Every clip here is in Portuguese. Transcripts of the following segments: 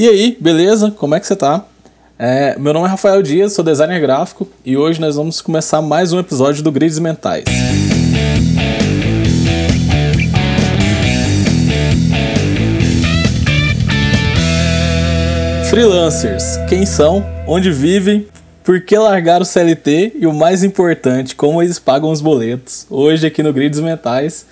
E aí, beleza? Como é que você tá? É, meu nome é Rafael Dias, sou designer gráfico e hoje nós vamos começar mais um episódio do Grids Mentais. Freelancers, quem são, onde vivem, por que largar o CLT e o mais importante, como eles pagam os boletos. Hoje aqui no Grids Mentais.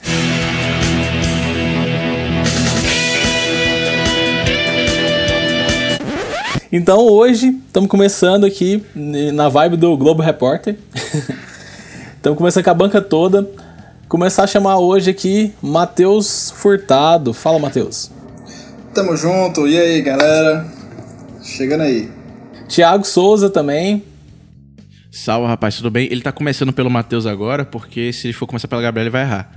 Então hoje estamos começando aqui na vibe do Globo Repórter. Estamos começando com a banca toda. Começar a chamar hoje aqui Matheus Furtado. Fala, Matheus. Tamo junto. E aí, galera? Chegando aí. Tiago Souza também. Salve, rapaz, tudo bem? Ele tá começando pelo Matheus agora, porque se ele for começar pela Gabriela, ele vai errar.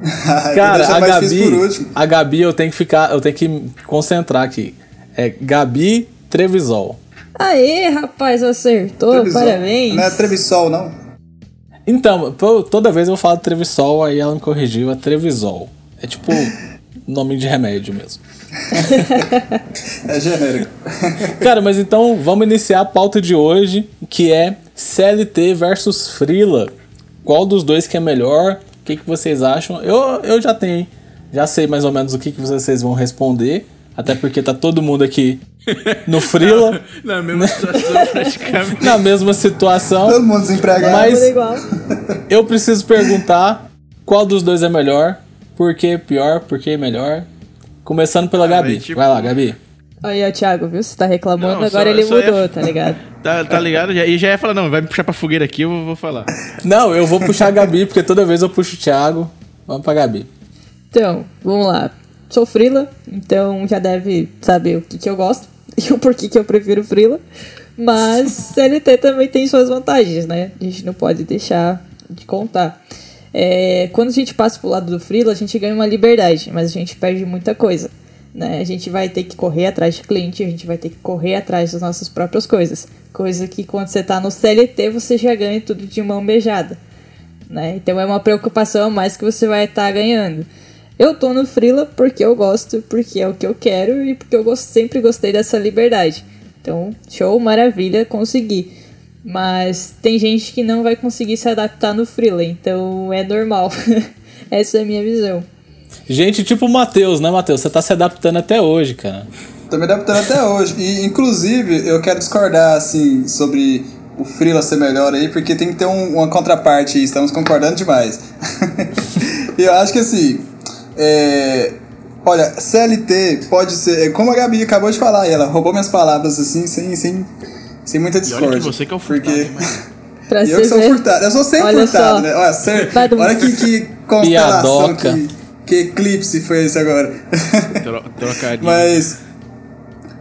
Cara, a Gabi, a Gabi eu tenho que ficar, eu tenho que concentrar aqui. É Gabi Trevisol. Aê, rapaz, acertou, Trevisol. parabéns. Não é Trevisol, não? Então, toda vez eu falo Trevisol, aí ela me corrigiu, é Trevisol. É tipo nome de remédio mesmo. é genérico. Cara, mas então vamos iniciar a pauta de hoje, que é CLT versus Freela. Qual dos dois que é melhor? O que, que vocês acham? Eu, eu já tenho, já sei mais ou menos o que, que vocês vão responder. Até porque tá todo mundo aqui no Freela. Na, na mesma situação, praticamente. Na mesma situação. Todo mundo desempregado. Mas eu preciso perguntar qual dos dois é melhor, por que pior, por que melhor. Começando pela ah, Gabi. Tipo... Vai lá, Gabi. Aí, ó, Thiago, viu? Você tá reclamando, não, agora só, ele mudou, ia... tá ligado? tá, tá ligado? E já ia falar, não, vai me puxar pra fogueira aqui, eu vou falar. Não, eu vou puxar a Gabi, porque toda vez eu puxo o Thiago. Vamos pra Gabi. Então, vamos lá sou frila, então já deve saber o que, que eu gosto e o porquê que eu prefiro frila. Mas CLT também tem suas vantagens, né? A gente não pode deixar de contar. É, quando a gente passa pro lado do frila, a gente ganha uma liberdade, mas a gente perde muita coisa. Né? A gente vai ter que correr atrás de cliente, a gente vai ter que correr atrás das nossas próprias coisas. Coisa que quando você tá no CLT, você já ganha tudo de mão beijada. Né? Então é uma preocupação a mais que você vai estar tá ganhando. Eu tô no Freela porque eu gosto, porque é o que eu quero e porque eu gosto, sempre gostei dessa liberdade. Então, show, maravilha, consegui. Mas tem gente que não vai conseguir se adaptar no Freela, então é normal. Essa é a minha visão. Gente, tipo o Matheus, né, Matheus? Você tá se adaptando até hoje, cara. Tô me adaptando até hoje. E, inclusive, eu quero discordar, assim, sobre o Freela ser melhor aí, porque tem que ter um, uma contraparte aí. Estamos concordando demais. e eu acho que, assim, é, olha, CLT pode ser. É como a Gabi acabou de falar, ela roubou minhas palavras assim, sem, sem, sem muita discórdia. olha que você que é o furtado, porque... Pra eu que sou furtado. Eu sou sempre olha furtado, só. né? Olha, ser... olha que, que constelação, que, que eclipse foi esse agora. Trocadinho. Mas...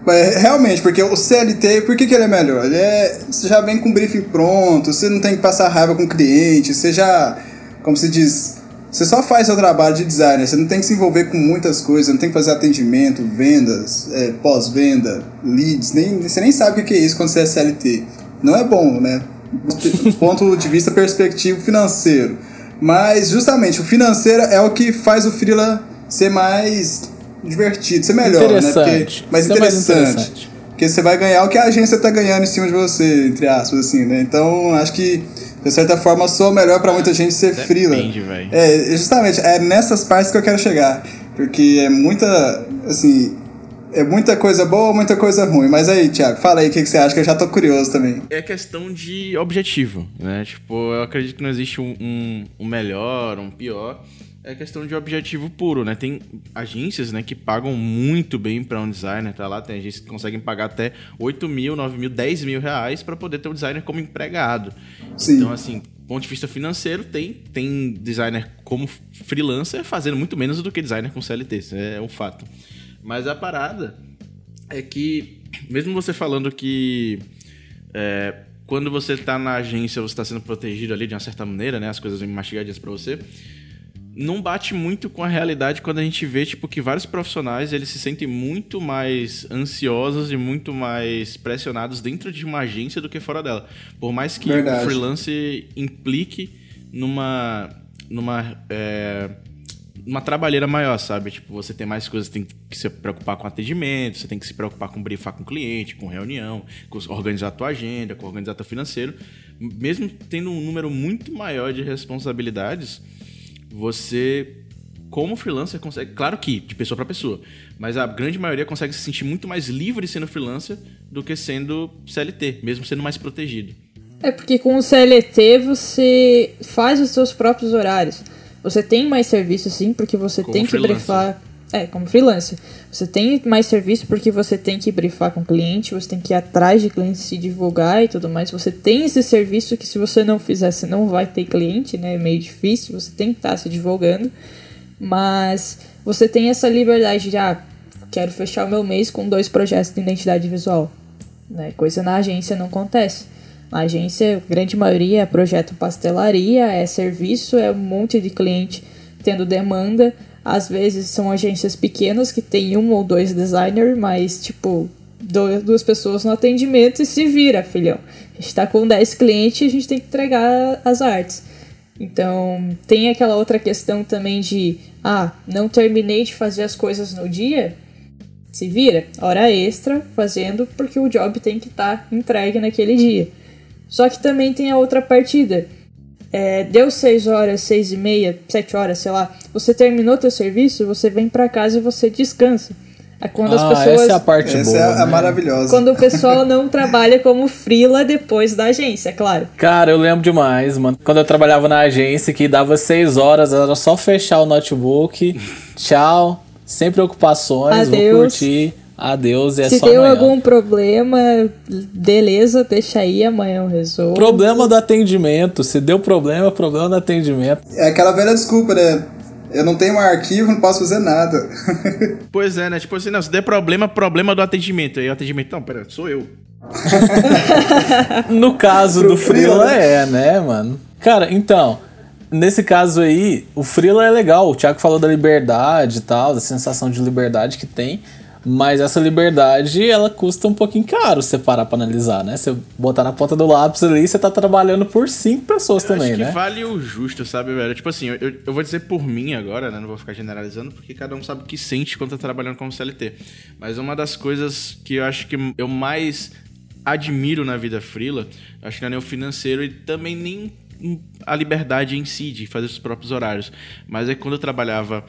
Mas realmente, porque o CLT, por que, que ele é melhor? Ele é. Você já vem com o briefing pronto, você não tem que passar raiva com o cliente, você já. Como se diz você só faz seu trabalho de designer, você não tem que se envolver com muitas coisas, não tem que fazer atendimento, vendas, é, pós-venda, leads, nem, você nem sabe o que é isso quando você é CLT. Não é bom, né? Do ponto de vista perspectivo financeiro. Mas justamente o financeiro é o que faz o freela ser mais divertido, ser melhor, né? Porque, mais interessante. mais interessante. Porque você vai ganhar o que a agência está ganhando em cima de você, entre aspas, assim, né? Então acho que de certa forma, sou melhor para muita gente ser frila. velho. É, justamente, é nessas partes que eu quero chegar. Porque é muita, assim, é muita coisa boa, muita coisa ruim. Mas aí, Thiago, fala aí o que, que, você acha, que eu já tô curioso também. É questão de objetivo, né? Tipo, eu acredito que não existe um, um, um melhor, um pior é questão de objetivo puro, né? Tem agências, né, que pagam muito bem para um designer, tá lá, tem agências que conseguem pagar até 8 mil, 9 mil, 10 mil reais para poder ter o um designer como empregado. Sim. Então, assim, do ponto de vista financeiro, tem, tem designer como freelancer fazendo muito menos do que designer com CLT, isso é um fato. Mas a parada é que, mesmo você falando que é, quando você está na agência, você está sendo protegido ali de uma certa maneira, né? As coisas vêm mastigadinhas para você não bate muito com a realidade quando a gente vê tipo que vários profissionais eles se sentem muito mais ansiosos e muito mais pressionados dentro de uma agência do que fora dela. Por mais que Verdade. o freelance implique numa numa é, uma trabalheira maior, sabe? Tipo, você tem mais coisas, tem que se preocupar com atendimento, você tem que se preocupar com briefar com o cliente, com reunião, com organizar a tua agenda, com organizar teu financeiro. Mesmo tendo um número muito maior de responsabilidades, você como freelancer consegue, claro que de pessoa para pessoa, mas a grande maioria consegue se sentir muito mais livre sendo freelancer do que sendo CLT, mesmo sendo mais protegido. É porque com o CLT você faz os seus próprios horários. Você tem mais serviço sim, porque você como tem que brifar. É, como freelancer. Você tem mais serviço porque você tem que brifar com cliente, você tem que ir atrás de clientes se divulgar e tudo mais. Você tem esse serviço que se você não fizer, você não vai ter cliente, né? É meio difícil, você tem que estar se divulgando. Mas você tem essa liberdade de, ah, quero fechar o meu mês com dois projetos de identidade visual. Né? Coisa na agência não acontece. Na agência, grande maioria é projeto pastelaria, é serviço, é um monte de cliente tendo demanda. Às vezes são agências pequenas que tem um ou dois designers, mas tipo, duas pessoas no atendimento e se vira, filhão. A gente tá com 10 clientes e a gente tem que entregar as artes. Então, tem aquela outra questão também de, ah, não terminei de fazer as coisas no dia, se vira, hora extra fazendo porque o job tem que estar tá entregue naquele dia. Só que também tem a outra partida. É, deu 6 horas, 6 e meia, 7 horas, sei lá. Você terminou teu serviço, você vem para casa e você descansa. É quando ah, as pessoas. Essa é a parte essa boa. Essa é né? maravilhosa. Quando o pessoal não trabalha como frila depois da agência, é claro. Cara, eu lembro demais, mano. Quando eu trabalhava na agência, que dava 6 horas, era só fechar o notebook. Tchau. Sem preocupações, Adeus. vou curtir. Adeus, é Se só tem algum problema, beleza, deixa aí, amanhã eu resolvo. Problema do atendimento. Se deu problema, problema do atendimento. É aquela velha desculpa, né? Eu não tenho um arquivo, não posso fazer nada. pois é, né? Tipo assim, não, se der problema, problema do atendimento. Aí o atendimento, não, pera, sou eu. no caso do Freela é, né, mano? Cara, então, nesse caso aí, o Freela é legal. O Thiago falou da liberdade e tal, da sensação de liberdade que tem. Mas essa liberdade, ela custa um pouquinho caro você parar pra analisar, né? Você botar na ponta do lápis ali, você tá trabalhando por cinco pessoas eu também, acho né? que vale o justo, sabe, velho? Tipo assim, eu, eu vou dizer por mim agora, né? Não vou ficar generalizando, porque cada um sabe o que sente quando tá trabalhando como CLT. Mas uma das coisas que eu acho que eu mais admiro na vida frila, acho que não é nem o financeiro e também nem a liberdade em si de fazer os próprios horários. Mas é quando eu trabalhava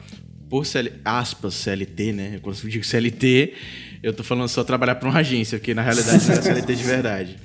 por CL, aspas, CLT, né? Quando eu digo CLT, eu tô falando só trabalhar para uma agência, porque na realidade não é CLT de verdade.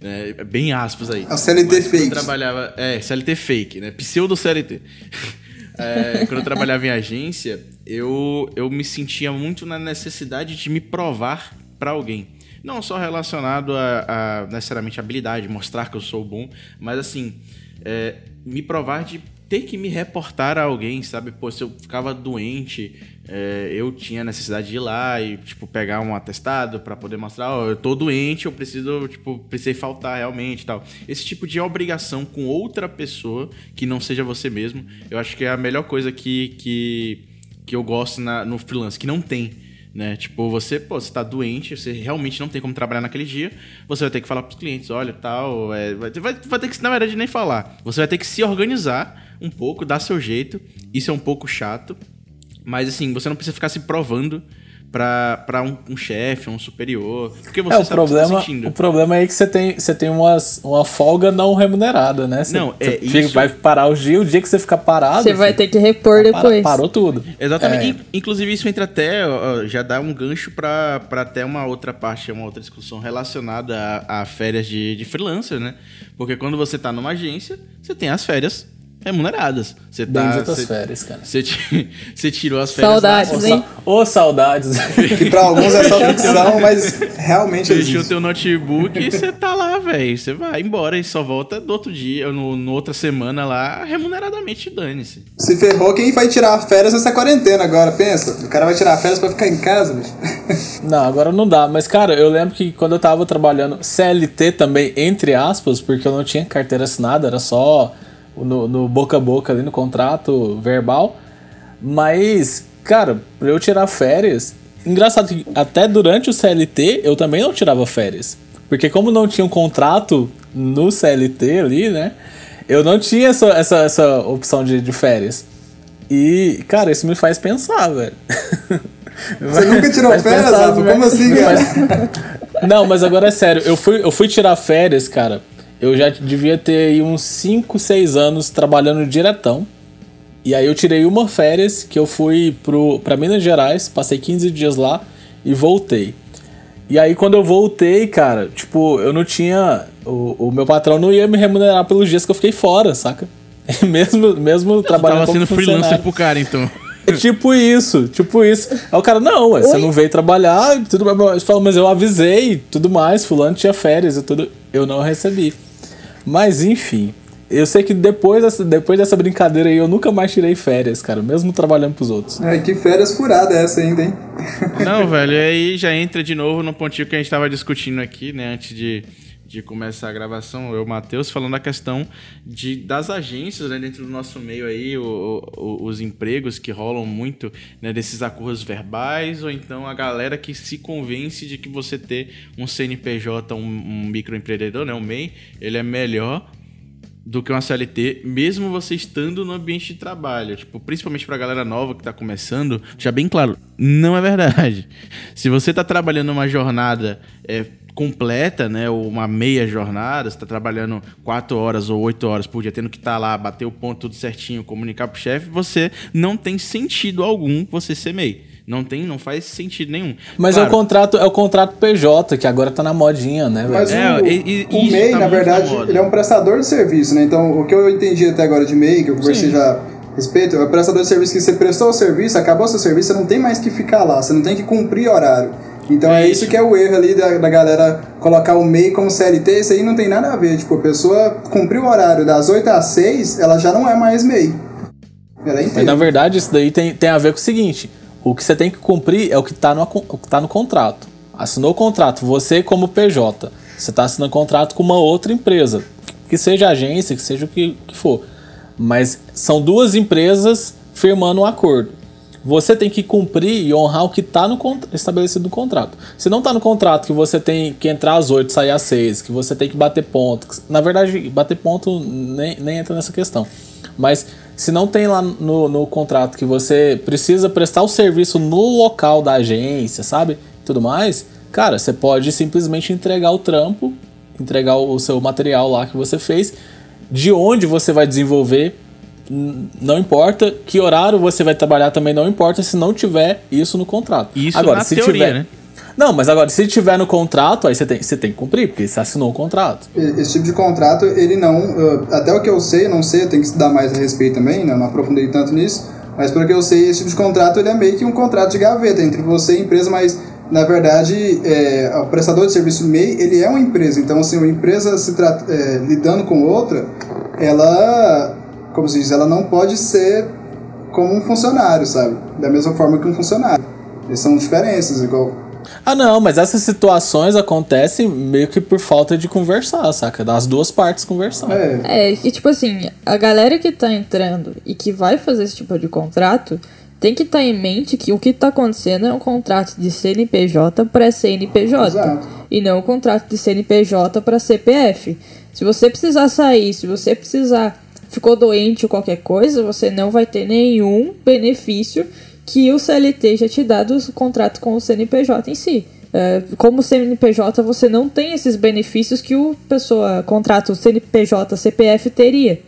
É, bem aspas aí. A CLT Mas fake. Eu trabalhava, é, CLT fake, né? Pseudo CLT. É, quando eu trabalhava em agência, eu, eu me sentia muito na necessidade de me provar para alguém. Não só relacionado a, a necessariamente habilidade, mostrar que eu sou bom, mas assim, é, me provar de ter que me reportar a alguém, sabe? Pô, se eu ficava doente, é, eu tinha necessidade de ir lá e, tipo, pegar um atestado para poder mostrar, ó, oh, eu tô doente, eu preciso, tipo, precisei faltar realmente e tal. Esse tipo de obrigação com outra pessoa que não seja você mesmo, eu acho que é a melhor coisa que, que, que eu gosto na, no freelance, que não tem né? Tipo, você, pô, você tá doente, você realmente não tem como trabalhar naquele dia, você vai ter que falar pros clientes, olha, tal, é, vai, vai, vai ter que, na verdade, nem falar. Você vai ter que se organizar um pouco, dar seu jeito. Isso é um pouco chato, mas assim, você não precisa ficar se provando para um, um chefe, um superior. Porque você é, o tá problema, tá O problema é que você tem, você tem umas, uma folga não remunerada, né? Você, não, é você isso... vai parar o dia, o dia que você ficar parado. Você vai ter que repor depois. parou tudo. Exatamente. É. Inclusive, isso entra até. Ó, já dá um gancho para até uma outra parte, uma outra discussão relacionada a, a férias de, de freelancer, né? Porque quando você tá numa agência, você tem as férias remuneradas. Você tá. Benditas férias, cara. Você tirou as férias. Saudades, hein? Ô, oh, saudades. que pra alguns é só ficção, mas realmente Você deixou o teu notebook e você tá lá, velho. Você vai embora e só volta do outro dia, no, no outra semana lá, remuneradamente, dane-se. Se ferrou, quem vai tirar férias nessa quarentena agora, pensa? O cara vai tirar férias pra ficar em casa, bicho. Não, agora não dá. Mas, cara, eu lembro que quando eu tava trabalhando CLT também, entre aspas, porque eu não tinha carteira assinada, era só no, no boca a boca ali no contrato verbal. Mas, cara, pra eu tirar férias. Engraçado que até durante o CLT eu também não tirava férias. Porque como não tinha um contrato no CLT ali, né? Eu não tinha essa, essa, essa opção de, de férias. E, cara, isso me faz pensar, velho. Você nunca tirou Faz férias, pensar, Rafa? né? Como assim, cara? Não, mas agora é sério. Eu fui, eu fui tirar férias, cara. Eu já devia ter aí uns 5, 6 anos trabalhando diretão. E aí eu tirei uma férias que eu fui pro, pra Minas Gerais, passei 15 dias lá e voltei. E aí quando eu voltei, cara, tipo, eu não tinha. O, o meu patrão não ia me remunerar pelos dias que eu fiquei fora, saca? mesmo, mesmo trabalhando Tava como sendo freelancer pro cara, então. É tipo isso, tipo isso. Aí o cara, não, ué, você não veio trabalhar, tudo. Eu falo, mas eu avisei, tudo mais, fulano tinha férias e tudo. Eu não recebi. Mas enfim, eu sei que depois dessa, depois dessa brincadeira aí, eu nunca mais tirei férias, cara, mesmo trabalhando pros outros. Ai, que férias furada essa ainda, hein? Não, velho, e aí já entra de novo no pontinho que a gente tava discutindo aqui, né, antes de, de começar a gravação, eu Matheus, falando da questão de, das agências, né, dentro do nosso meio aí, o- o- os empregos que rolam muito, né, desses acordos verbais, ou então a galera que se convence de que você ter um CNPJ, um, um microempreendedor, né, um MEI, ele é melhor do que uma CLT, mesmo você estando no ambiente de trabalho. Tipo, principalmente pra galera nova que tá começando, já bem claro, não é verdade. Se você tá trabalhando uma jornada é, completa, né, ou uma meia jornada, você tá trabalhando quatro horas ou oito horas por dia, tendo que estar lá, bater o ponto tudo certinho, comunicar pro chefe, você não tem sentido algum você ser MEI. Não tem, não faz sentido nenhum. Mas é o Claro, contrato, é o contrato PJ, que agora tá na modinha, né, velho? Mas É, o, e- e o MEI, tá na verdade, na ele é um prestador de serviço, né? Então, o que eu entendi até agora de MEI, que eu conversei Sim. já respeito, é o prestador de serviço que você prestou o serviço, acabou o seu serviço, você não tem mais que ficar lá, você não tem que cumprir horário. Então é, É isso isso. que é o erro ali da, da galera colocar o MEI como CLT, isso aí não tem nada a ver. Tipo, a pessoa cumpriu o horário das 8 às 6, ela já não é mais MEI. Ela é Mas na verdade isso daí tem, tem a ver com o seguinte: o que você tem que cumprir é o que tá no, tá no contrato. Assinou o contrato, você como PJ, você tá assinando contrato com uma outra empresa, que seja agência, que seja o que, que for. Mas são duas empresas firmando um acordo. Você tem que cumprir e honrar o que está no estabelecido no contrato. Se não está no contrato que você tem que entrar às 8 sair às 6, que você tem que bater ponto. que- Na verdade, bater ponto nem, nem entra nessa questão. Mas se não tem lá no, no contrato que você precisa prestar o serviço no local da agência, sabe? Tudo mais, cara, você pode simplesmente entregar o trampo, entregar o seu material lá que você fez, de onde você vai desenvolver, não importa, que horário você vai trabalhar também não importa se não tiver isso no contrato. Isso agora, na se teoria, tiver, né? Não, mas agora, se tiver no contrato, aí você tem, você tem que cumprir, porque você assinou o contrato. Esse tipo de contrato, ele não. uh, até o que eu sei, não sei, eu tenho que estudar mais a respeito também, né, não aprofundei tanto nisso. Mas pelo que eu sei, esse tipo de contrato ele é meio que um contrato de gaveta entre você e a empresa, mas na verdade é, o prestador de serviço MEI ele é uma empresa. Então, assim, uma empresa se trata, é, lidando com outra, ela, como se diz, ela não pode ser como um funcionário, sabe? Da mesma forma que um funcionário. Eles são diferenças, igual Ah, não, mas essas situações acontecem meio que por falta de conversar, saca? Das duas partes conversar. É, É, que tipo assim, a galera que tá entrando e que vai fazer esse tipo de contrato tem que estar em mente que o que tá acontecendo é um contrato de CNPJ para CNPJ Exato. e não um contrato de CNPJ para CPF. Se você precisar sair, se você precisar ficou doente ou qualquer coisa, você não vai ter nenhum benefício que o CLT já te dá do contrato com o CNPJ em si. É, como CNPJ, você não tem esses benefícios que o pessoa contrato CNPJ, CPF teria.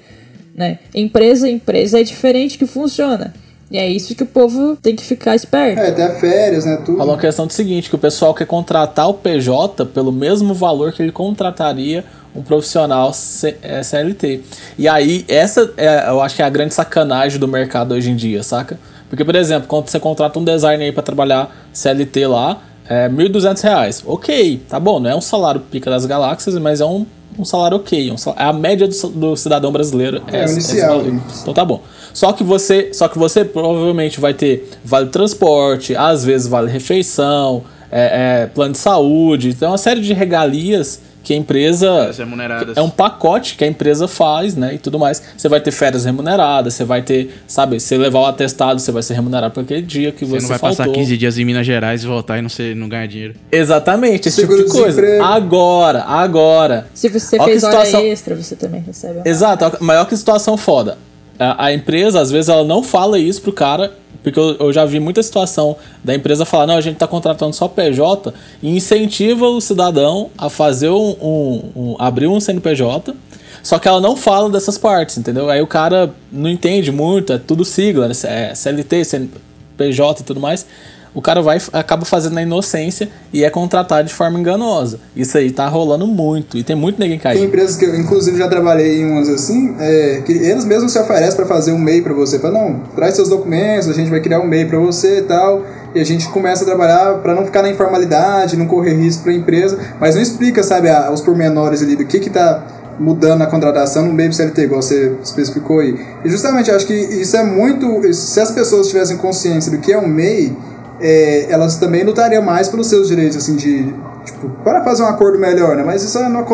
Né? Empresa, empresa é diferente que funciona. E é isso que o povo tem que ficar esperto. é até férias, né? Tudo. Falou a questão do seguinte, que o pessoal quer contratar o PJ pelo mesmo valor que ele contrataria um profissional C- CLT. E aí, essa é, eu acho que é a grande sacanagem do mercado hoje em dia, saca? Porque, por exemplo, quando você contrata um designer pra trabalhar CLT lá, é 1.200 reais. Ok, tá bom, não é um salário pica das galáxias, mas é um, um salário ok. um sal- é a média do, do cidadão brasileiro. É, essa- inicial, hein? Então tá bom. Só que você, só que você provavelmente vai ter vale transporte, às vezes vale refeição, é, é, plano de saúde, então uma série de regalias que a empresa é um pacote que a empresa faz, né, e tudo mais. Você vai ter férias remuneradas, você vai ter, sabe, se levar o atestado, você vai ser remunerado por aquele dia que Você você, não vai faltou. passar 15 dias em Minas Gerais e voltar e não, ser, não ganhar dinheiro. Exatamente, esse tipo de coisa. Seguro-desemprego. Agora, agora. Se você que fez hora situação- extra, você também recebe. Exato, maior que situação foda. a, a empresa, às vezes, ela não fala isso pro cara, porque eu, eu já vi muita situação da empresa falar, não, a gente tá contratando só PJ e incentiva o cidadão a fazer um, um, um abrir um CNPJ, só que ela não fala dessas partes, entendeu? Aí o cara não entende muito, é tudo sigla, né? é CLT, CNPJ e tudo mais o cara vai acaba fazendo na inocência e é contratado de forma enganosa. Isso aí tá rolando muito e tem muito ninguém cair. Tem empresas que eu, inclusive, já trabalhei em umas assim, é, que eles mesmos se oferecem para fazer um MEI para você. Fala, não, traz seus documentos, a gente vai criar um MEI para você e tal. E a gente começa a trabalhar para não ficar na informalidade, não correr risco para a empresa, mas não explica, sabe, a, os pormenores ali do que que tá mudando a contratação no meio do CLT, igual você especificou aí. E justamente acho que isso é muito. Se as pessoas tivessem consciência do que é um MEI, é, elas também lutariam mais pelos seus direitos, assim, de, tipo, para fazer um acordo melhor, né? Mas isso é, não,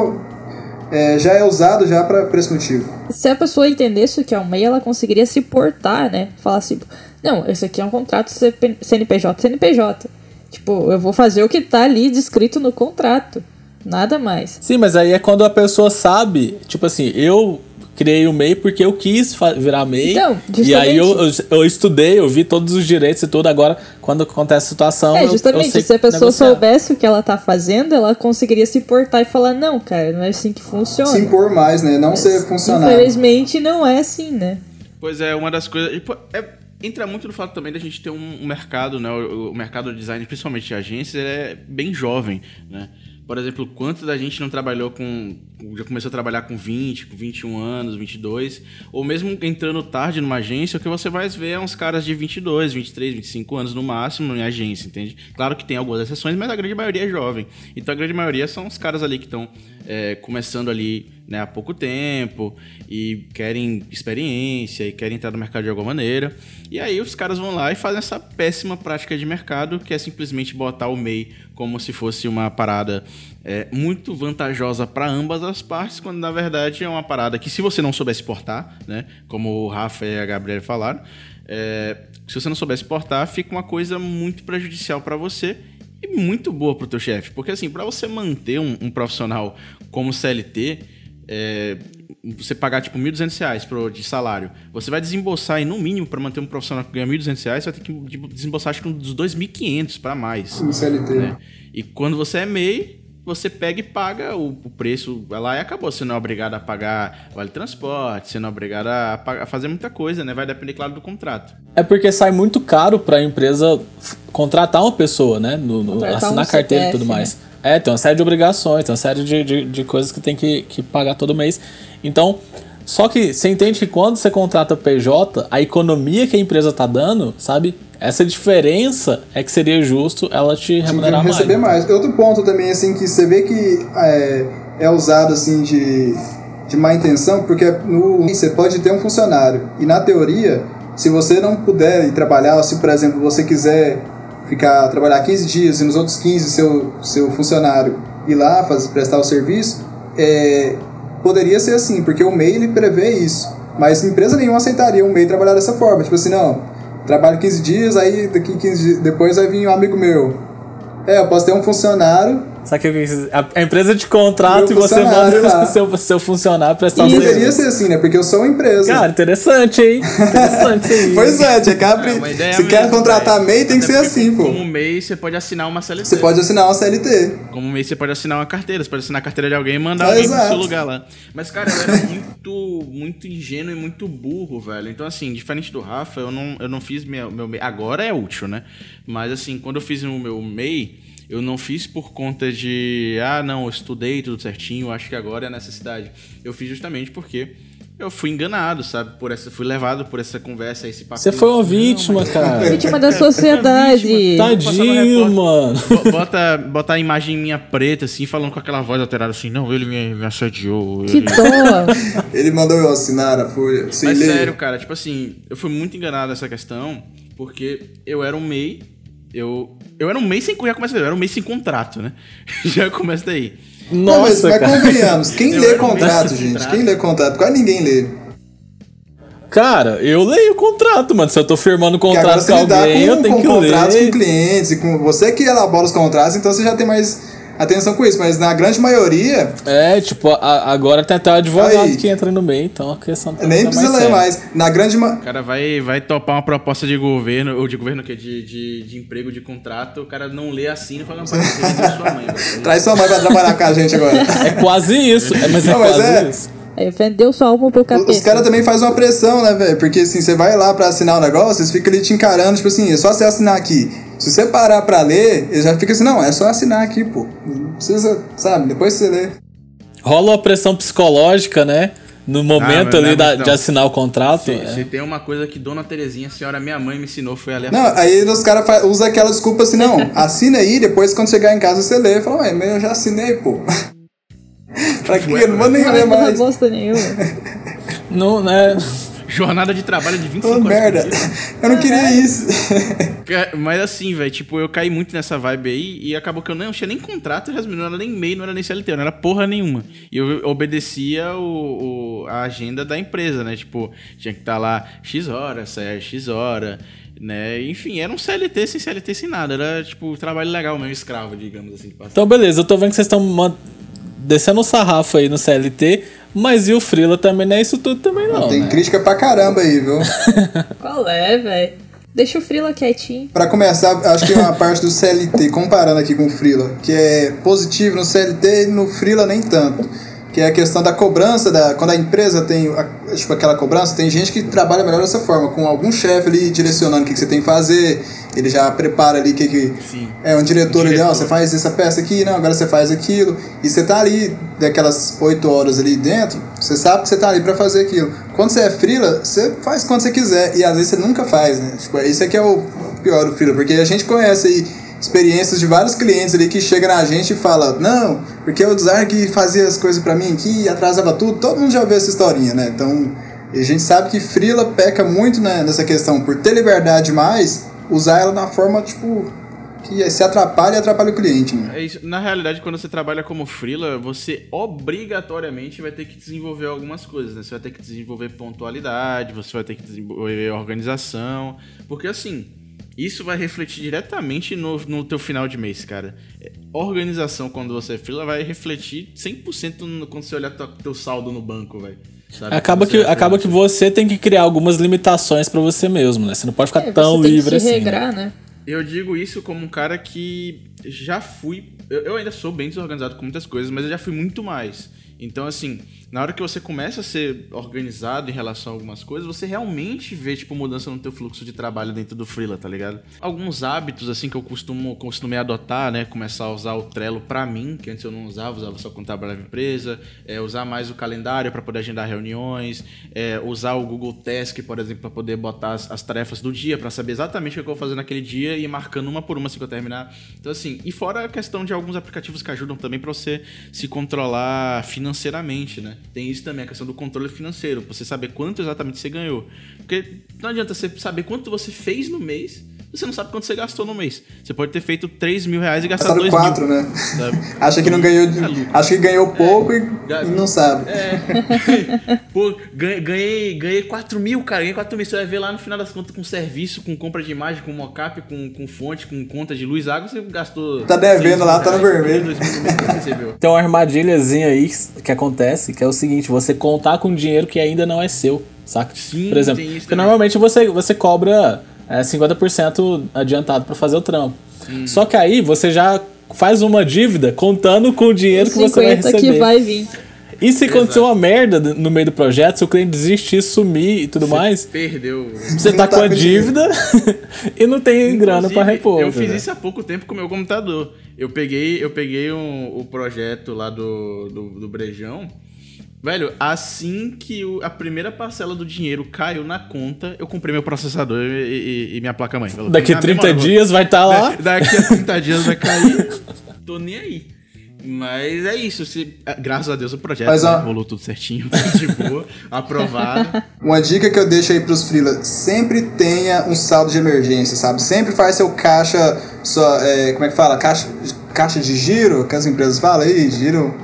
é, já é usado já para esse motivo. Se a pessoa entendesse o que é um MEI, ela conseguiria se portar, né? Falar assim, não, esse aqui é um contrato CNPJ, CNPJ. Tipo, eu vou fazer o que tá ali descrito no contrato. Nada mais. Sim, mas aí é quando a pessoa sabe, tipo assim, eu criei o MEI porque eu quis virar MEI. Então, justamente... E aí eu, eu, eu, estudei, eu vi todos os direitos e tudo. Agora, quando acontece a situação. É, justamente, eu, eu se a pessoa negociar. soubesse o que ela tá fazendo, ela conseguiria se portar e falar: não, cara, não é assim que funciona. Se impor mais, né? Não ser funcionário. Infelizmente, não é assim, né? Pois é, uma das coisas. É, entra muito no fato também da gente ter um, um mercado, né? O, o, mercado de design, principalmente de agências, é bem jovem, né? Por exemplo, quanto da gente não trabalhou com. Já começou a trabalhar com 20, com 21 anos, 22, ou mesmo entrando tarde numa agência, o que você vai ver é uns caras de 22, 23, 25 anos no máximo em agência, entende? Claro que tem algumas exceções, mas a grande maioria é jovem. Então a grande maioria são os caras ali que estão é, começando ali né, há pouco tempo e querem experiência e querem entrar no mercado de alguma maneira. E aí os caras vão lá e fazem essa péssima prática de mercado, que é simplesmente botar o MEI como se fosse uma parada é, muito vantajosa para ambas as partes, quando na verdade é uma parada que se você não soubesse portar, né, como o Rafa e a Gabriela falaram, é, se você não soubesse portar, fica uma coisa muito prejudicial para você e muito boa para o teu chefe, porque assim, para você manter um, um profissional como CLT é, você pagar tipo 1.200 reais pro, de salário, você vai desembolsar aí no mínimo para manter um profissional que ganha 1.200 reais, você vai ter que tipo, desembolsar acho que uns 2.500 para mais. No CLT. Né? E quando você é MEI, você pega e paga o, o, preço lá e acabou. Você não é obrigado a pagar vale transporte, você não é obrigado a, a, fazer muita coisa, né? Vai depender, claro, do contrato. É porque sai muito caro para a empresa contratar uma pessoa, né? No, no assinar um carteira e tudo mais. Né? É, tem uma série de obrigações, tem uma série de, de, de coisas que tem que, que pagar todo mês. Então, só que você entende que quando você contrata PJ, a economia que a empresa tá dando, sabe? Essa diferença é que seria justo ela te remunerar mais. receber mais. Outro ponto também, assim, que você vê que é, é usado, assim, de, de má intenção, porque no, você pode ter um funcionário. E na teoria, se você não puder ir trabalhar, ou se, por exemplo, você quiser ficar trabalhar 15 dias e nos outros 15 seu, seu funcionário ir lá fazer, prestar o serviço, é, poderia ser assim, porque o MEI ele prevê isso. Mas empresa nenhuma aceitaria um MEI trabalhar dessa forma. Tipo assim, não, trabalho 15 dias, aí daqui 15 dias, depois vai vir um amigo meu. É, eu posso ter um funcionário Sabe que a empresa te contrata e você manda o seu, seu funcionário prestar um serviço. Deveria ser assim, né? Porque eu sou uma empresa. Cara, interessante, hein? Interessante aí. pois é, Tia Capri. É, se quer contratar MEI, tem que ser assim, pô. Como MEI, você pode assinar uma CLT. Você pode assinar uma CLT. Como MEI, você pode assinar uma carteira. Você pode assinar a carteira de alguém e mandar é, alguém exato. pro seu lugar lá. Mas, cara, eu era muito, muito ingênuo e muito burro, velho. Então, assim, diferente do Rafa, eu não, eu não fiz meu, meu MEI. Agora é útil, né? Mas, assim, quando eu fiz o meu MEI eu não fiz por conta de, ah, não, eu estudei tudo certinho, acho que agora é a necessidade. Eu fiz justamente porque eu fui enganado, sabe? Por essa, fui levado por essa conversa, esse papo. Você foi uma vítima, não, cara. Vítima da sociedade. Tadinho, mano. Bota, bota a imagem minha preta, assim, falando com aquela voz alterada, assim, não, ele me, me assediou. Que ele... dó. ele mandou eu assinar a folha. Mas ler. sério, cara, tipo assim, eu fui muito enganado nessa questão, porque eu era um MEI eu, eu era um mês sem. Já começa eu era um mês sem contrato, né? já começa daí. Nossa, Não, mas, mas convenhamos, quem lê contrato, um gente? Contrato. Quem lê contrato? Quase ninguém lê. Cara, eu leio o contrato, mano. Se eu tô firmando contrato com alguém, com, eu tenho com que ler. contratos com clientes, com você que elabora os contratos, então você já tem mais atenção com isso, mas na grande maioria, É, tipo, a- agora tem até o advogado Aí. que entra no meio, então a questão tá nem tá precisa ler séria. mais. Na grande ma... O cara vai, vai topar uma proposta de governo, ou de governo que de, de, de emprego, de contrato, o cara não lê assim e fala, não, pai, você vendeu sua mãe. velho." Traz sua mãe pra trabalhar com a gente agora. É quase isso, é, mas é Não, mas quase é. isso. Aí vendeu sua alma pro capeta. Os caras também fazem uma pressão, né, velho? Porque assim, você vai lá pra assinar o negócio, eles ficam ali te encarando, tipo assim, é só você assinar aqui. Se você parar pra ler, eles já ficam assim, não, é só assinar aqui, pô. Não precisa, sabe? Depois você lê. Rola uma pressão psicológica, né? No momento mas- ali da- não. de assinar o contrato. Se, é. se tem uma coisa que Dona Terezinha, a senhora minha mãe, me ensinou, foi a ler a Não, aí os caras usam aquela desculpa assim, não, assina aí, depois quando chegar em casa você lê. Fala, ué, mas eu já assinei, pô. pra quê? Eu não vou nem Não ler mais. bosta nenhuma. Não, né? Jornada de trabalho de 25 Ô, horas. merda. Eu não queria isso. Ca- Mas assim, velho, tipo, eu caí muito nessa vibe aí e acabou que eu não tinha nem contrato, não era nem MEI, não era nem CLT, não era porra nenhuma. E eu obedecia o, o- a agenda da empresa, né? Tipo, tinha que estar lá X hora, saia X hora, né? Enfim, era um CLT sem CLT sem nada. Era, tipo, trabalho legal mesmo, escravo, digamos assim. Então, beleza, eu tô vendo que vocês estão descendo o sarrafo aí no CLT, mas e o Freela também não é isso tudo também não, Tem né? crítica pra caramba aí, viu? Qual é, velho? Deixa o Frila quietinho. Pra começar, acho que uma parte do CLT, comparando aqui com o Freela, que é positivo no CLT e no Freela nem tanto. Que é a questão da cobrança, da, quando a empresa tem tipo, aquela cobrança, tem gente que trabalha melhor dessa forma, com algum chefe ali direcionando o que, que você tem que fazer, ele já prepara ali o que, que. Sim. É um diretor, Um ali, ó, diretor. você faz essa peça aqui, não, agora você faz aquilo. E você tá ali, daquelas 8 horas ali dentro, você sabe que você tá ali pra fazer aquilo. Quando você é freela, você faz quando você quiser. E às vezes você nunca faz, né? Tipo, isso aqui é o pior do freela, porque a gente conhece aí experiências de vários clientes ali que chegam na gente e fala não, porque o designer fazia as coisas pra mim aqui, atrasava tudo, todo mundo já ouviu essa historinha, né? Então, a gente sabe que freela peca muito né, nessa questão, por ter liberdade demais, usar ela na forma, tipo, que se atrapalha e atrapalha o cliente, né? É. Na realidade, quando você trabalha como freela, você obrigatoriamente vai ter que desenvolver algumas coisas, né? Você vai ter que desenvolver pontualidade, você vai ter que desenvolver organização, porque assim, isso vai refletir diretamente no, no teu final de mês, cara. É, Organização quando você é vai refletir 100% no, quando você olhar teu, teu saldo no banco, velho. Sabe? Acaba que, você é acaba que você tem que criar algumas limitações pra você mesmo, né? Você não pode ficar É, tão você tem livre que se assim. né? regrar, né? Eu digo isso como um cara que já fui. Eu, eu ainda sou bem desorganizado com muitas coisas, mas eu já fui muito mais. Então, assim, na hora que você começa a ser organizado em relação a algumas coisas, você realmente vê, tipo, mudança no teu fluxo de trabalho dentro do Freela, tá ligado? Alguns hábitos, assim, que eu costumo, costumei adotar, né? Começar a usar o Trello pra mim, que antes eu não usava, usava só quando trabalhava em empresa. É, usar mais o calendário para poder agendar reuniões. É, usar o Google Task, por exemplo, para poder botar as, as tarefas do dia, para saber exatamente o que eu vou fazer naquele dia e ir marcando uma por uma assim que eu terminar. Então, assim, e fora a questão de alguns aplicativos que ajudam também para você se controlar financeiramente, né? Tem isso também, a questão do controle financeiro, você saber quanto exatamente você ganhou. Porque não adianta você saber quanto você fez no mês, você não sabe quanto você gastou no mês. Você pode ter feito 3 mil reais e gastado Passaram 2 mil. quatro, né? sabe? Acha que não ganhou, acha que ganhou pouco e, ga- e não sabe. Pô, ganhei, ganhei, ganhei 4 mil, cara. Ganhei 4 mil. Você vai ver lá no final das contas com serviço, com compra de imagem, com mockup, com, com fonte, com conta de luz, água, você gastou. Tá devendo 6 lá, tá no reais, vermelho. 2 mil no recebeu. Tem uma armadilhazinha aí que acontece, que é o seguinte, você contar com dinheiro que ainda não é seu, saca? Sim, Por exemplo, porque normalmente você, você cobra é, 50% adiantado pra fazer o trampo. Só que aí você já faz uma dívida contando com o dinheiro que você vai 50 receber. que vai vir. E se acontecer uma merda no meio do projeto, se o cliente desistir, sumir e tudo mais, Perdeu. você tá tá com a dívida e não tem grana pra Inclusive, repor. Eu fiz entendeu? isso há pouco tempo com o meu computador. Eu peguei, eu peguei um, o projeto lá do, do, do Brejão. Velho, assim que o- a primeira parcela do dinheiro caiu na conta, eu comprei meu processador e, e- e minha placa-mãe. Falou, Daqui "Na 30 mesma hora, dias vai estar lá. Da- Daqui a 30 dias vai cair. Tô nem aí. Mas é isso. Se, graças a Deus o projeto Mas, né, rolou tudo certinho, de boa, aprovado. Uma dica que eu deixo aí pros freelas, sempre tenha um saldo de emergência, sabe? Sempre faz seu caixa, sua, é, como é que fala? Caixa, caixa de giro, que as empresas falam aí, giro,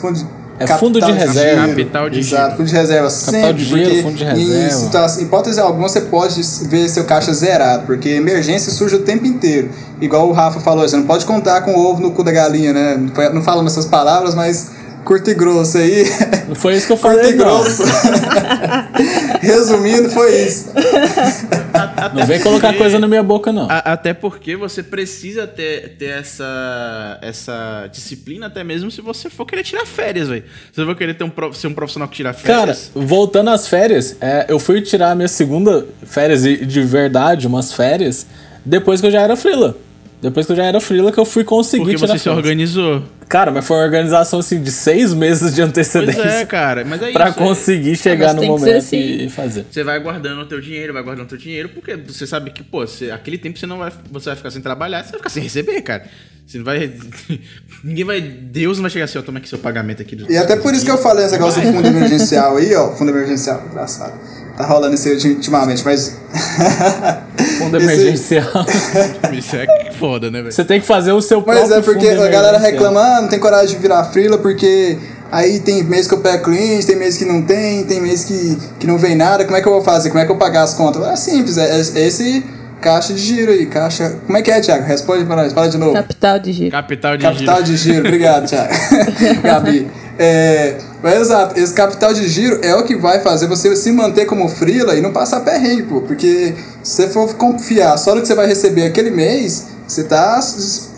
fundo, É fundo de Capital reserva. giro. Capital de Exato, giro. fundo de reserva Capital sempre. de giro, fundo de Em, reserva. situação, em hipótese alguma, você pode ver seu caixa zerado, porque emergência surge o tempo inteiro. Igual o Rafa falou, você não pode contar com o ovo no cu da galinha, né? Não falando essas palavras, mas curto e grosso aí. Não foi isso que eu Curto falei, e não. grosso. Resumindo, foi isso. Não vem colocar coisa na minha boca, não. A- até porque você precisa ter, ter essa, essa disciplina até mesmo se você for querer tirar férias, velho. Se você for querer ter um, ser um profissional que tira Cara, férias... voltando às férias, é, eu fui tirar a minha segunda férias de de verdade, umas férias, depois que eu já era frila. Depois que eu já era frila que eu fui conseguir porque tirar você se organizou. Cara, mas foi uma organização assim de seis meses de Pois antecedência é, cara. Mas é pra isso. é- conseguir chegar mas no momento assim. e, e fazer. Você vai guardando o teu dinheiro, vai guardando o teu dinheiro, porque você sabe que, pô, você, aquele tempo você não vai, você vai ficar sem trabalhar, você vai ficar sem receber, cara. Você não vai. Ninguém vai. Deus não vai chegar assim, ó, toma aqui seu pagamento aqui. Do, E até por isso que eu falei esse negócio do fundo emergencial aí, ó. Fundo emergencial, engraçado. Tá rolando isso aí ultimamente, mas. Fundo emergencial. Isso é foda, né, velho? Você tem que fazer o seu Mas próprio é porque a galera reclama, ah, não tem coragem de virar frila porque aí tem mês que eu pego cliente, tem mês que não tem, tem mês que, que não vem nada, como é que eu vou fazer? Como é que eu vou pagar as contas? É simples, é, é esse caixa de giro aí, caixa... Como é que é, Thiago? Responde pra nós, fala de novo. Capital de giro. Capital de Capital giro. de giro, obrigado, Thiago. Gabi. É, mas exato, esse capital de giro é o que vai fazer você se manter como frila e não passar perrengue, pô. Porque se você for confiar só no que você vai receber aquele mês, você tá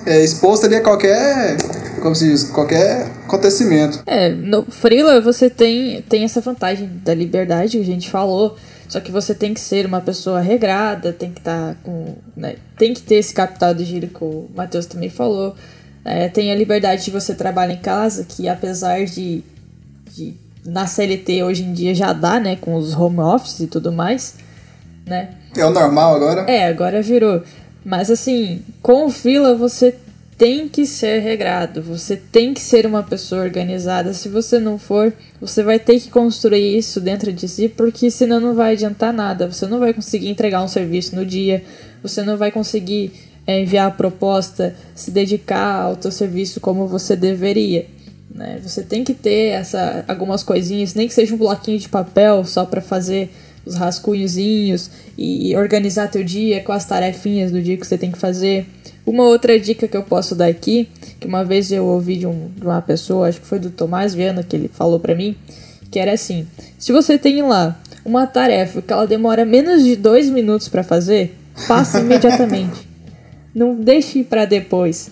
é, exposto ali a qualquer. Como se diz? Qualquer acontecimento. É, no Freela você tem, tem essa vantagem da liberdade que a gente falou. Só que você tem que ser uma pessoa regrada, tem que estar com. né, tem que ter esse capital de giro que o Matheus também falou. É, tem a liberdade de você trabalhar em casa, que apesar de, de na CLT hoje em dia já dá, né? Com os home office e tudo mais, né? É o normal agora? É, agora virou. Mas assim, com o Freela você tem que ser regrado, você tem que ser uma pessoa organizada. Se você não for, você vai ter que construir isso dentro de si, porque senão não vai adiantar nada. Você não vai conseguir entregar um serviço no dia, você não vai conseguir é, enviar a proposta, se dedicar ao teu serviço como você deveria. Né? Você tem que ter essa, algumas coisinhas, nem que seja um bloquinho de papel só para fazer os rascunhozinhos e organizar teu dia com as tarefinhas do dia que você tem que fazer. Uma outra dica que eu posso dar aqui, que uma vez eu ouvi de, um, de uma pessoa, acho que foi do Tomás Viana, que ele falou pra mim, que era assim: se você tem lá uma tarefa que ela demora menos de dois minutos para fazer, faça imediatamente. Não deixe para depois.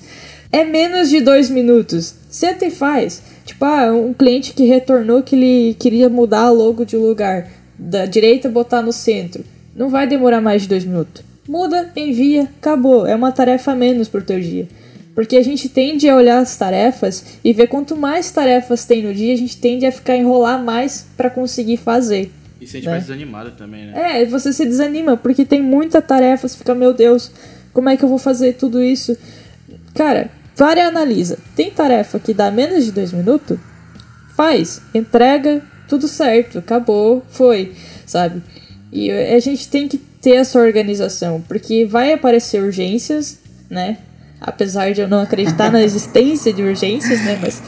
É menos de dois minutos. Senta e faz. Tipo, ah, um cliente que retornou que ele queria mudar a logo de lugar. Da direita botar no centro. Não vai demorar mais de dois minutos. Muda, envia, acabou. É uma tarefa a menos por teu dia. Porque a gente tende a olhar as tarefas e ver quanto mais tarefas tem no dia, a gente tende a ficar a enrolar mais para conseguir fazer. E se a gente né? desanimado também, né? É, você se desanima, porque tem muita tarefa, você fica, meu Deus, como é que eu vou fazer tudo isso? Cara, para e analisa. Tem tarefa que dá menos de dois minutos? Faz, entrega, tudo certo, acabou, foi, sabe? E a gente tem que ter essa organização, porque vai aparecer urgências, né? Apesar de eu não acreditar na existência de urgências, né? Mas.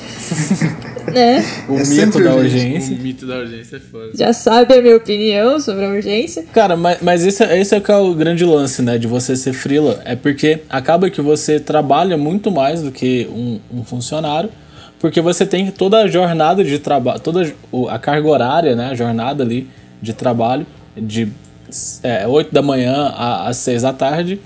né? O É mito da urgência. O mito da urgência é foda. Já sabe a minha opinião sobre a urgência. Cara, mas, mas esse, é- esse é que é o grande lance, né, de você ser frila. É porque acaba que você trabalha muito mais do que um, um funcionário, porque você tem toda a jornada de trabalho, toda a carga horária, né, a jornada ali de trabalho, de é, 8 da manhã às 6 da tarde.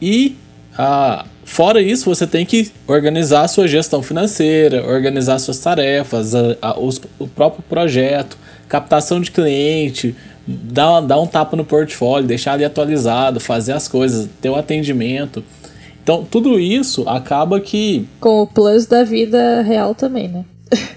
E ah, fora isso, você tem que organizar a sua gestão financeira, organizar suas tarefas, a- a- os- o próprio projeto, captação de cliente, dar, dar um tapa no portfólio, deixar ali atualizado, fazer as coisas, ter o atendimento. Então, tudo isso acaba que Com o plus da vida real também, né?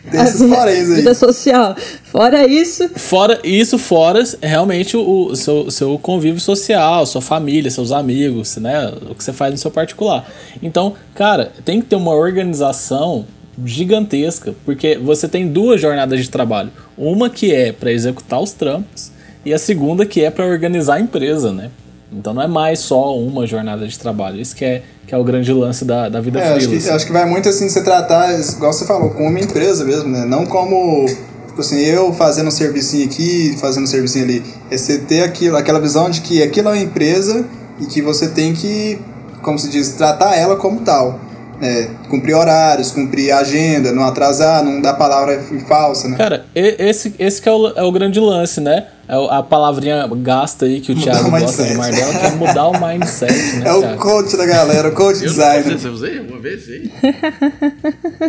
Tem esses poréns aí. Vida social. Fora isso, Fora isso, fora realmente o, o seu, seu convívio social, sua família, seus amigos, né? O que você faz no seu particular. Então, cara, tem que ter uma organização gigantesca, porque você tem duas jornadas de trabalho. Uma que é para executar os trampos e a segunda que é para organizar a empresa, né? Então não é mais só uma jornada de trabalho. Isso que é, que é o grande lance da, da vida É, acho que, acho que vai muito assim você tratar, igual você falou, como uma empresa mesmo, né? Não como, tipo assim, eu fazendo um servicinho aqui, fazendo um servicinho ali. É você ter aquilo, aquela visão de que aquilo é uma empresa e que você tem que, como se diz, tratar ela como tal. né? cumprir horários, cumprir agenda, não atrasar, não dar palavra falsa, né? Cara, esse, esse que é o, é o grande lance, né? É a palavrinha gasta aí que o Mudar Thiago o gosta do Mardel, que é mudar o mindset, né, É o Thiago? coach da galera, o coach Eu designer. você usei uma vez, sei.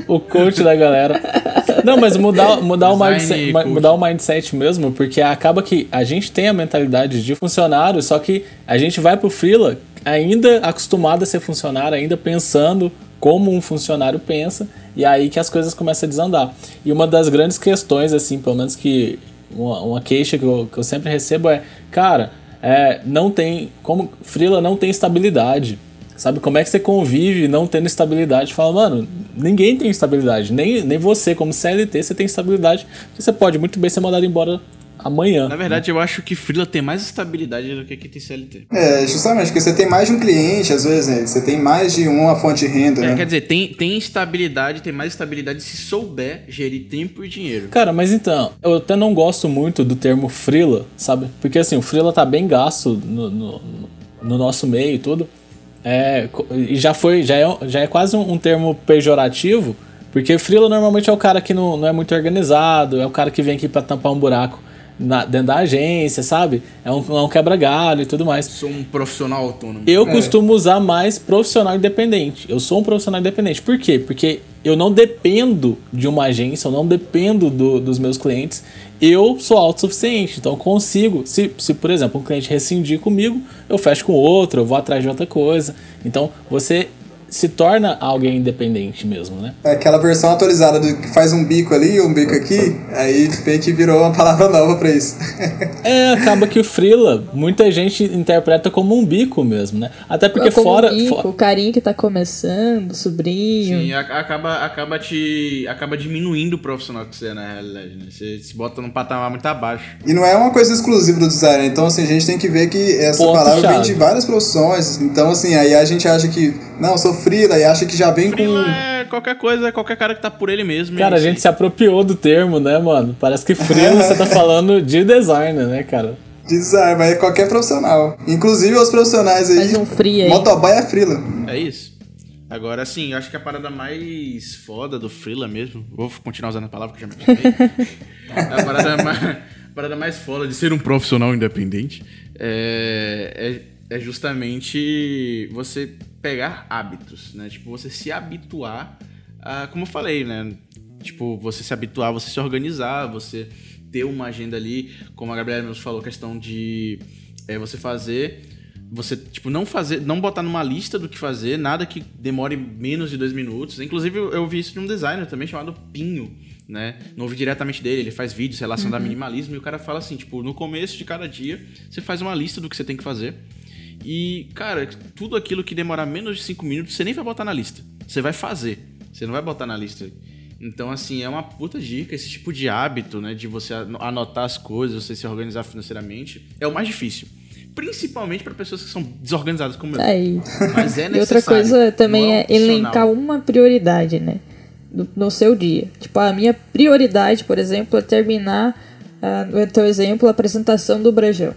O coach da galera. Não, mas mudar, mudar, o mindset, mudar o mindset mesmo, porque acaba que a gente tem a mentalidade de funcionário, só que a gente vai pro freela ainda acostumado a ser funcionário, ainda pensando como um funcionário pensa, e aí que as coisas começam a desandar. E uma das grandes questões, assim, pelo menos que uma, uma queixa que eu, que eu sempre recebo é, cara, é, não tem, como freela não tem estabilidade. Sabe, como é que você convive não tendo estabilidade? Fala, mano, ninguém tem estabilidade. Nem, nem você, como CLT, você tem estabilidade. Você pode muito bem ser mandado embora amanhã. Na verdade, eu acho que Freela tem mais estabilidade do que quem tem CLT. É, justamente, porque você tem mais de um cliente, às vezes, né? Você tem mais de uma fonte de renda, É, né? quer dizer, tem, tem estabilidade, tem mais estabilidade se souber gerir tempo e dinheiro. Cara, mas então, eu até não gosto muito do termo frila, sabe? Porque assim, o frila tá bem gasto no, no, no nosso meio e tudo. É, e já foi, já é, já é quase um, um termo pejorativo, porque frila normalmente é o cara que não, não é muito organizado, é o cara que vem aqui pra tampar um buraco na- dentro da agência, sabe? É um, é um quebra-galho e tudo mais. Sou um profissional autônomo. Eu costumo usar mais profissional independente. Eu sou um profissional independente. Por quê? Porque eu não dependo de uma agência, eu não dependo do- dos meus clientes. Eu sou autossuficiente, então eu consigo. Se, se, por exemplo, um cliente rescindir comigo, eu fecho com outro, eu vou atrás de outra coisa. Então você se torna alguém independente mesmo, né? É Aquela versão atualizada do que faz um bico ali e um bico aqui, aí meio que virou uma palavra nova pra isso. É, acaba que o Freela, muita gente interpreta como um bico mesmo, né? Até porque Como fora. o Nico, fo- o carinho que tá começando, o sobrinho. Sim, acaba, acaba te. acaba diminuindo o profissional que você é na realidade, né? Você se bota num patamar muito abaixo. E não é uma coisa exclusiva do designer, então assim, a gente tem que ver que essa Ponto palavra vem chave. de várias profissões. Então assim, aí a gente acha que, não, eu sou freela e acha que já vem Freela com... é qualquer coisa, é qualquer cara que tá por ele mesmo. Cara, a gente se apropriou do termo, né, mano? Parece que freela você tá falando de designer, né, cara? Design, mas é qualquer profissional. Inclusive os profissionais aí. Faz um free aí. Motoboy é freela. É isso. Agora, sim, eu acho que a parada mais foda do Freela mesmo. Vou continuar usando a palavra que eu já me a, parada mais, a parada mais foda de ser um profissional independente é, é, é justamente você pegar hábitos, né? Tipo, você se habituar a. Como eu falei, né? Tipo, você se habituar, você se organizar, você ter uma agenda ali, como a Gabriela mesmo falou, questão de é, você fazer você, tipo, não fazer, não botar numa lista do que fazer, nada que demore menos de dois minutos. Inclusive, eu, vi isso de um designer também chamado Pinho, né? Não ouvi diretamente dele, ele faz vídeos relacionados a minimalismo e o cara fala assim, tipo, no começo de cada dia, você faz uma lista do que você tem que fazer. E, cara, tudo aquilo que demorar menos de cinco minutos, você nem vai botar na lista. Você vai fazer. Você não vai botar na lista. Então, assim, é uma puta dica, esse tipo de hábito, né? De você ano- anotar as coisas, você se organizar financeiramente, é o mais difícil. Principalmente para pessoas que são desorganizadas como eu. Aí. Mas é necessário. E outra coisa também não é opcional. elencar uma prioridade, né? No, no seu dia. Tipo, a minha prioridade, por exemplo, é terminar, ah, no teu exemplo, a apresentação do Brajão.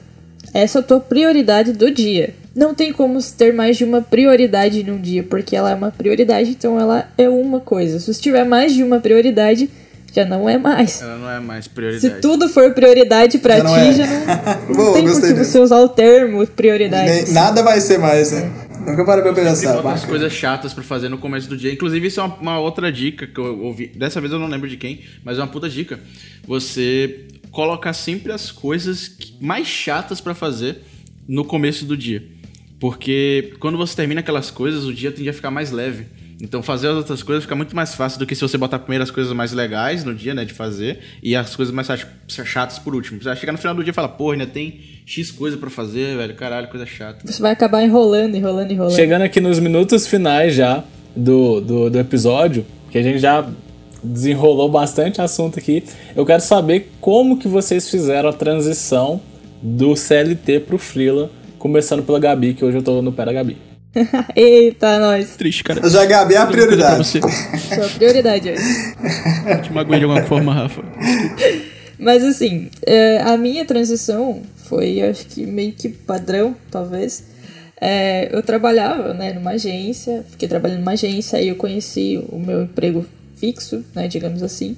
Essa é a tua prioridade do dia. Não tem como ter mais de uma prioridade num dia, porque ela é uma prioridade, então ela é uma coisa. Se você tiver mais de uma prioridade, já não é mais. Ela não é mais Se prioridade. tudo for prioridade pra Já ti, não é. já não, não Boa, tem por gostei que você usar o termo prioridade. Nem- nada vai ser mais, né? Nunca parei pra pensar. bota as bacana. coisas chatas pra fazer no começo do dia. Inclusive, isso é uma, uma outra dica que eu ouvi. Dessa vez eu não lembro de quem, mas é uma puta dica. Você colocar sempre as coisas mais chatas pra fazer no começo do dia. Porque quando você termina aquelas coisas, o dia tende a ficar mais leve. Então fazer as outras coisas fica muito mais fácil do que se você botar primeiro as coisas mais legais no dia, né, de fazer, e as coisas mais chat- chatas por último. Você vai chegar no final do dia e fala, pô, ainda tem X coisa pra fazer, velho, caralho, coisa chata. Você vai acabar enrolando, enrolando, enrolando. Chegando aqui nos minutos finais já do, do, do episódio, que a gente já desenrolou bastante assunto aqui, eu quero saber como que vocês fizeram a transição do CLT pro Freela Começando pela Gabi, que hoje eu tô no pé da Gabi. Eita, nós. Triste, cara. Já a Gabi é a prioridade. você. Sua prioridade hoje. Te magoei de alguma forma, Rafa. Mas assim, é, a minha transição foi, acho que meio que padrão, talvez. É, eu trabalhava né, numa agência, fiquei trabalhando numa agência, aí eu conheci o meu emprego fixo, né, digamos assim.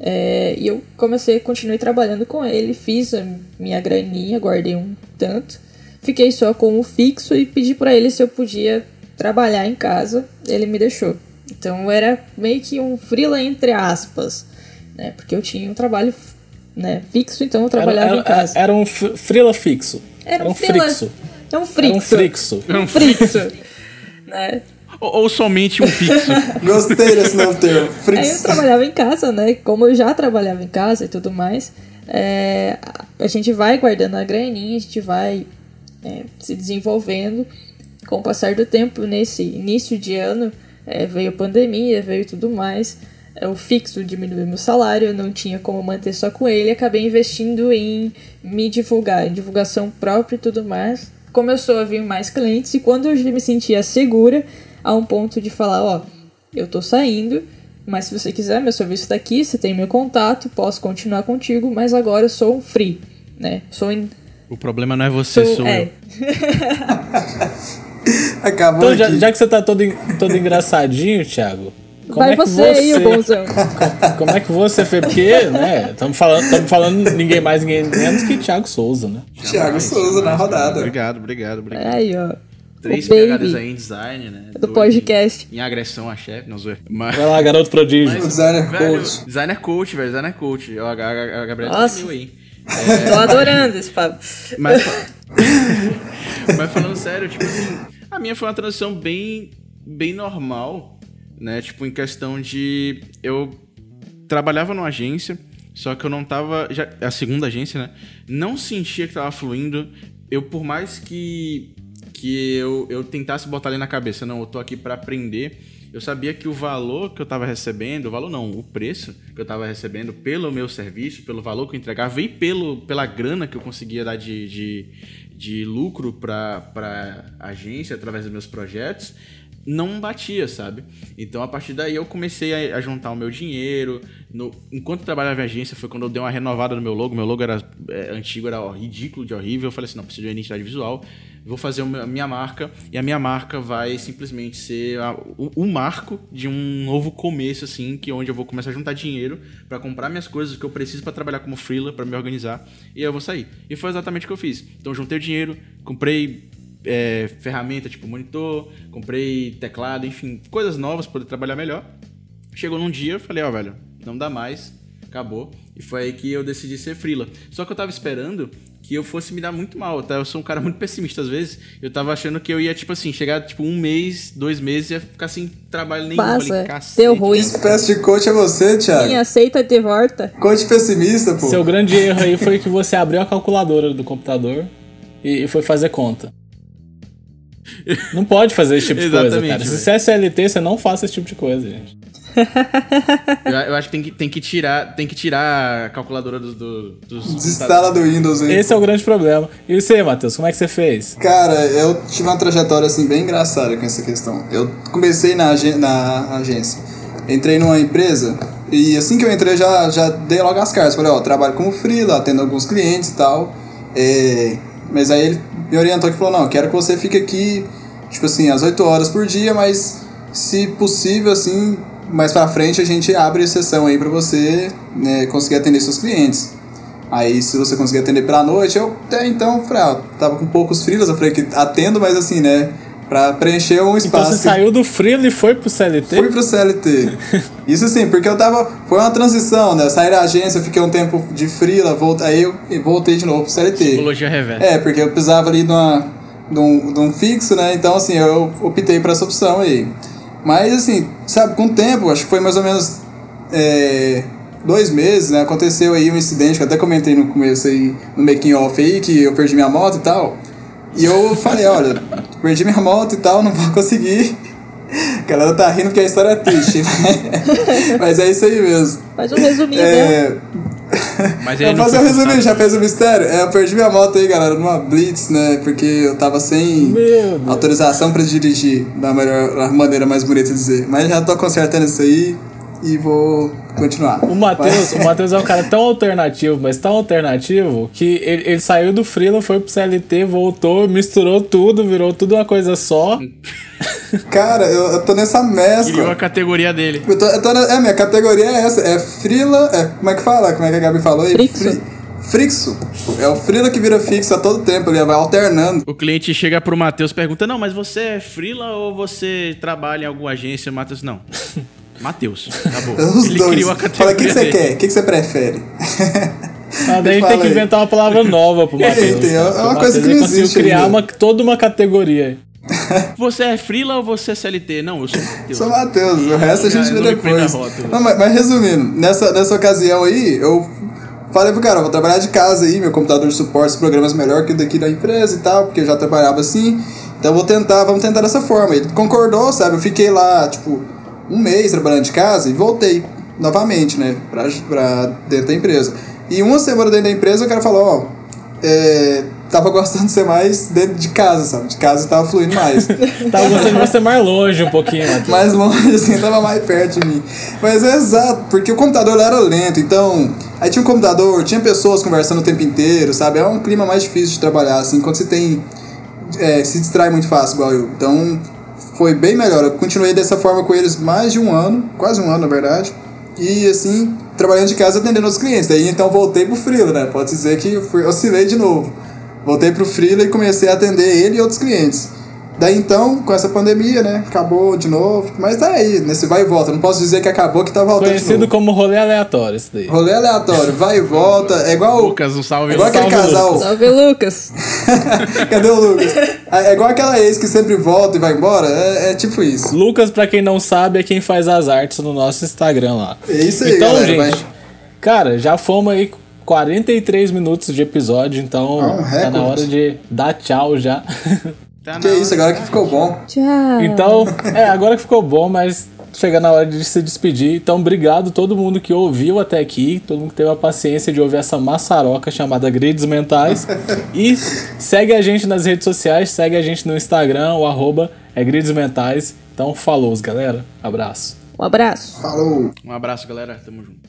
É, e eu comecei, continuei trabalhando com ele, fiz a minha graninha, guardei um tanto. Fiquei só com o fixo e pedi pra ele se eu podia trabalhar em casa. Ele me deixou. Então era meio que um freela entre aspas, né? Porque eu tinha um trabalho né, fixo, então eu trabalhava era, em casa. Era um frila fixo. Era Era um freela- frixo. É um Era um frixo. frixo. Um frixo. né? Ou, ou somente um fixo. Gostei desse novo termo. Aí eu Frix. trabalhava em casa, né? Como eu já trabalhava em casa e tudo mais, é, a gente vai guardando a graninha, a gente vai é, se desenvolvendo. Com o passar do tempo, nesse início de ano, é, veio a pandemia, veio tudo mais. É, o fixo diminuiu meu salário, eu não tinha como manter só com ele, acabei investindo em me divulgar, em divulgação própria e tudo mais. Começou a vir mais clientes e quando eu já me sentia segura, a um ponto de falar, ó, eu tô saindo, mas se você quiser, meu serviço tá aqui, você tem meu contato, posso continuar contigo, mas agora eu sou um free, né? Sou em. O problema não é você, Sou, sou é, eu. Acabou Então, já, aqui. já que você tá todo, todo engraçadinho, Thiago. Como Vai é que você aí, o bonzão. Como é que você fez? Porque, né, estamos falando, tamo falando ninguém mais, ninguém menos que Thiago Souza, né? Thiago Souza na rodada. Obrigado, obrigado, obrigado. Aí, ó. Três pegadas aí em design, né? do Dois podcast. Em agressão a chefe, não zoei. Mas, Vai lá, garoto prodígio. O designer velho, coach. Designer coach, velho. Designer coach. A, a, a, a Gabriela Nossa. tá aí. Tô adorando esse papo. Mas, mas falando sério, tipo assim, a minha foi uma transição bem, bem normal, né? Tipo, em questão de. Eu trabalhava numa agência, só que eu não tava. Já, a segunda agência, né? Não sentia que tava fluindo. Eu, por mais que. Que eu, eu tentasse botar ali na cabeça, não, eu tô aqui pra aprender. Eu sabia que o valor que eu tava recebendo, o valor não, o preço que eu tava recebendo pelo meu serviço, pelo valor que eu entregava e pelo, pela grana que eu conseguia dar de, de, de lucro pra, pra agência através dos meus projetos, não batia, sabe? Então a partir daí eu comecei a, a juntar o meu dinheiro. No, enquanto trabalhava em agência, foi quando eu dei uma renovada no meu logo. Meu logo era é, antigo, era ó, ridículo de horrível. Eu falei assim: não, preciso de uma identidade visual. Vou fazer a minha marca e a minha marca vai simplesmente ser a- o, o marco de um novo começo, assim, que é onde eu vou começar a juntar dinheiro pra comprar minhas coisas que eu preciso pra trabalhar como freela, pra me organizar e eu vou sair. E foi exatamente o que eu fiz. Então eu juntei o dinheiro, comprei é, ferramenta tipo monitor, comprei teclado, enfim, coisas novas pra poder trabalhar melhor. Chegou num dia, eu falei, ó, velho, não dá mais, acabou. E foi aí que eu decidi ser freela. Só que eu tava esperando que eu fosse me dar muito mal, tá? Eu sou um cara muito pessimista às vezes. Eu tava achando que eu ia, tipo assim, chegar, tipo, um mês, dois meses e ia ficar sem trabalho nenhum. Passa, falei, cacete. deu ruim. Que espécie de coach é você, Quem Thiago? aceita e te volta. Coach pessimista, pô. Seu grande erro aí foi que você abriu a calculadora do computador e, e foi fazer conta. Não pode fazer esse tipo de coisa, Exatamente, cara. Se você é CLT, você não faça esse tipo de coisa, gente. Eu, eu acho que tem, que tem que tirar, tem que tirar a calculadora do, do- dos... Desinstala do Windows aí. Esse é o grande problema. E você, Matheus, como é que você fez? Cara, eu tive uma trajetória assim bem engraçada com essa questão. Eu comecei na, na agência, entrei numa empresa e assim que eu entrei já, já dei logo as cartas. Falei, ó, trabalho como freela, atendo alguns clientes e tal. É, mas aí ele me orientou que falou, não, quero que você fique aqui, tipo assim, às 8 horas por dia, mas se possível, assim, mais pra frente a gente abre exceção aí pra você né, conseguir atender seus clientes. Aí, se você conseguir atender pela noite, eu até então, falei, ah, tava com poucos frilas, eu falei que atendo, mas assim, né, pra preencher um Então espaço. você saiu do Freela e foi pro CLT? Fui pro CLT. Isso assim, porque eu tava. Foi uma transição, né? Eu saí da agência, fiquei um tempo de frila, voltei, aí eu voltei de novo pro CLT. Psicologia reversa. É, porque eu precisava ali de, uma, de, um, de um fixo, né? Então, assim, eu optei por essa opção aí. Mas, assim, sabe, com o tempo, acho que foi mais ou menos é, dois meses, né? Aconteceu aí um incidente que eu até comentei no começo aí, no making off aí, que eu perdi minha moto e tal. E eu falei, olha, perdi minha moto e tal, não vou conseguir. A galera tá rindo porque a história é triste. Mas é isso aí mesmo. Faz um resuminho. É, Mas aí Eu não fazer resuminho, furtado. já fez o mistério? É, eu perdi minha moto aí, galera, numa blitz, né? Porque eu tava sem autorização pra dirigir, da melhor da maneira mais bonita de dizer. Mas já tô consertando isso aí e vou continuar. O Matheus, o Matheus é um cara tão alternativo, mas tão alternativo, que ele, ele saiu do Freela, foi pro CLT, voltou, misturou tudo, virou tudo uma coisa só. Cara, eu, eu tô nessa Criou mescla. a categoria dele. Eu tô, eu tô na- é, minha categoria é essa, é frila, é, como é que fala? Como é que a Gabi falou aí? Frixo. Fri- frixo. É o frila que vira fixo a todo tempo, ele vai alternando. O cliente chega pro Matheus e pergunta: Não, mas você é freela ou você trabalha em alguma agência? O Matheus, não. Matheus, acabou. Os Ele dois. criou a Fala, categoria o que, que você dele. quer? O que, que você prefere? Ah, daí a gente Fala tem que inventar uma palavra nova pro Matheus. Tem, é cara. uma coisa que ele não existe criar uma, toda uma categoria. Você é freela ou você é CLT? Não, eu sou Matheus. Sou Matheus, o resto a gente vê depois. Não, mas, mas resumindo, nessa, nessa ocasião aí, eu falei pro cara, eu vou trabalhar de casa aí, meu computador suporta os programas melhor que o daqui da empresa e tal, porque eu já trabalhava assim. Então eu vou tentar, vamos tentar dessa forma. Ele concordou, sabe? Eu fiquei lá, tipo, um mês trabalhando de casa e voltei novamente, né, pra, pra dentro da empresa. E uma semana dentro da empresa o cara falou, ó, é, tava gostando de ser mais dentro de casa, sabe? De casa tava fluindo mais. Tava gostando de você mais longe um pouquinho, Matheus. mais longe, assim, tava mais perto de mim. Mas é exato, porque o computador era lento, então. Aí tinha um computador, tinha pessoas conversando o tempo inteiro, sabe? É um clima mais difícil de trabalhar, assim, quando você tem. é, se distrai muito fácil, igual eu. Então, foi bem melhor. Eu continuei dessa forma com eles mais de um ano, quase um ano, na verdade. E, assim, trabalhando de casa atendendo os clientes. Daí, então, voltei pro Freela, né? Pode dizer que fui, oscilei de novo. Voltei pro Freela e comecei a atender ele e outros clientes. Daí então, com essa pandemia, né, acabou de novo. Mas tá aí, nesse vai e volta. Não posso dizer que acabou que tá voltando de Conhecido novo. como rolê aleatório, isso daí. Rolê aleatório, vai e volta. É igual. Lucas, um salve. é igual aquele Salve, casal. Salve, Lucas. Cadê o Lucas? É igual aquela ex que sempre volta e vai embora. É, é tipo isso. Lucas, pra quem não sabe, é quem faz as artes no nosso Instagram lá. É isso aí, então, galera. gente, vai. cara, já fomos aí 43 minutos de episódio, então Ah, um tá na hora de dar tchau já. Tá Que na isso, agora que ficou bom. Tchau. Então, é, agora que ficou bom, mas chega na hora de se despedir. Então, obrigado a todo mundo que ouviu até aqui, todo mundo que teve a paciência de ouvir essa maçaroca chamada Grids Mentais. E segue a gente nas redes sociais, segue a gente no Instagram, o arroba é Grids Mentais. Então, falou, galera. Abraço. Um abraço. Falou. Um abraço, galera. Tamo junto.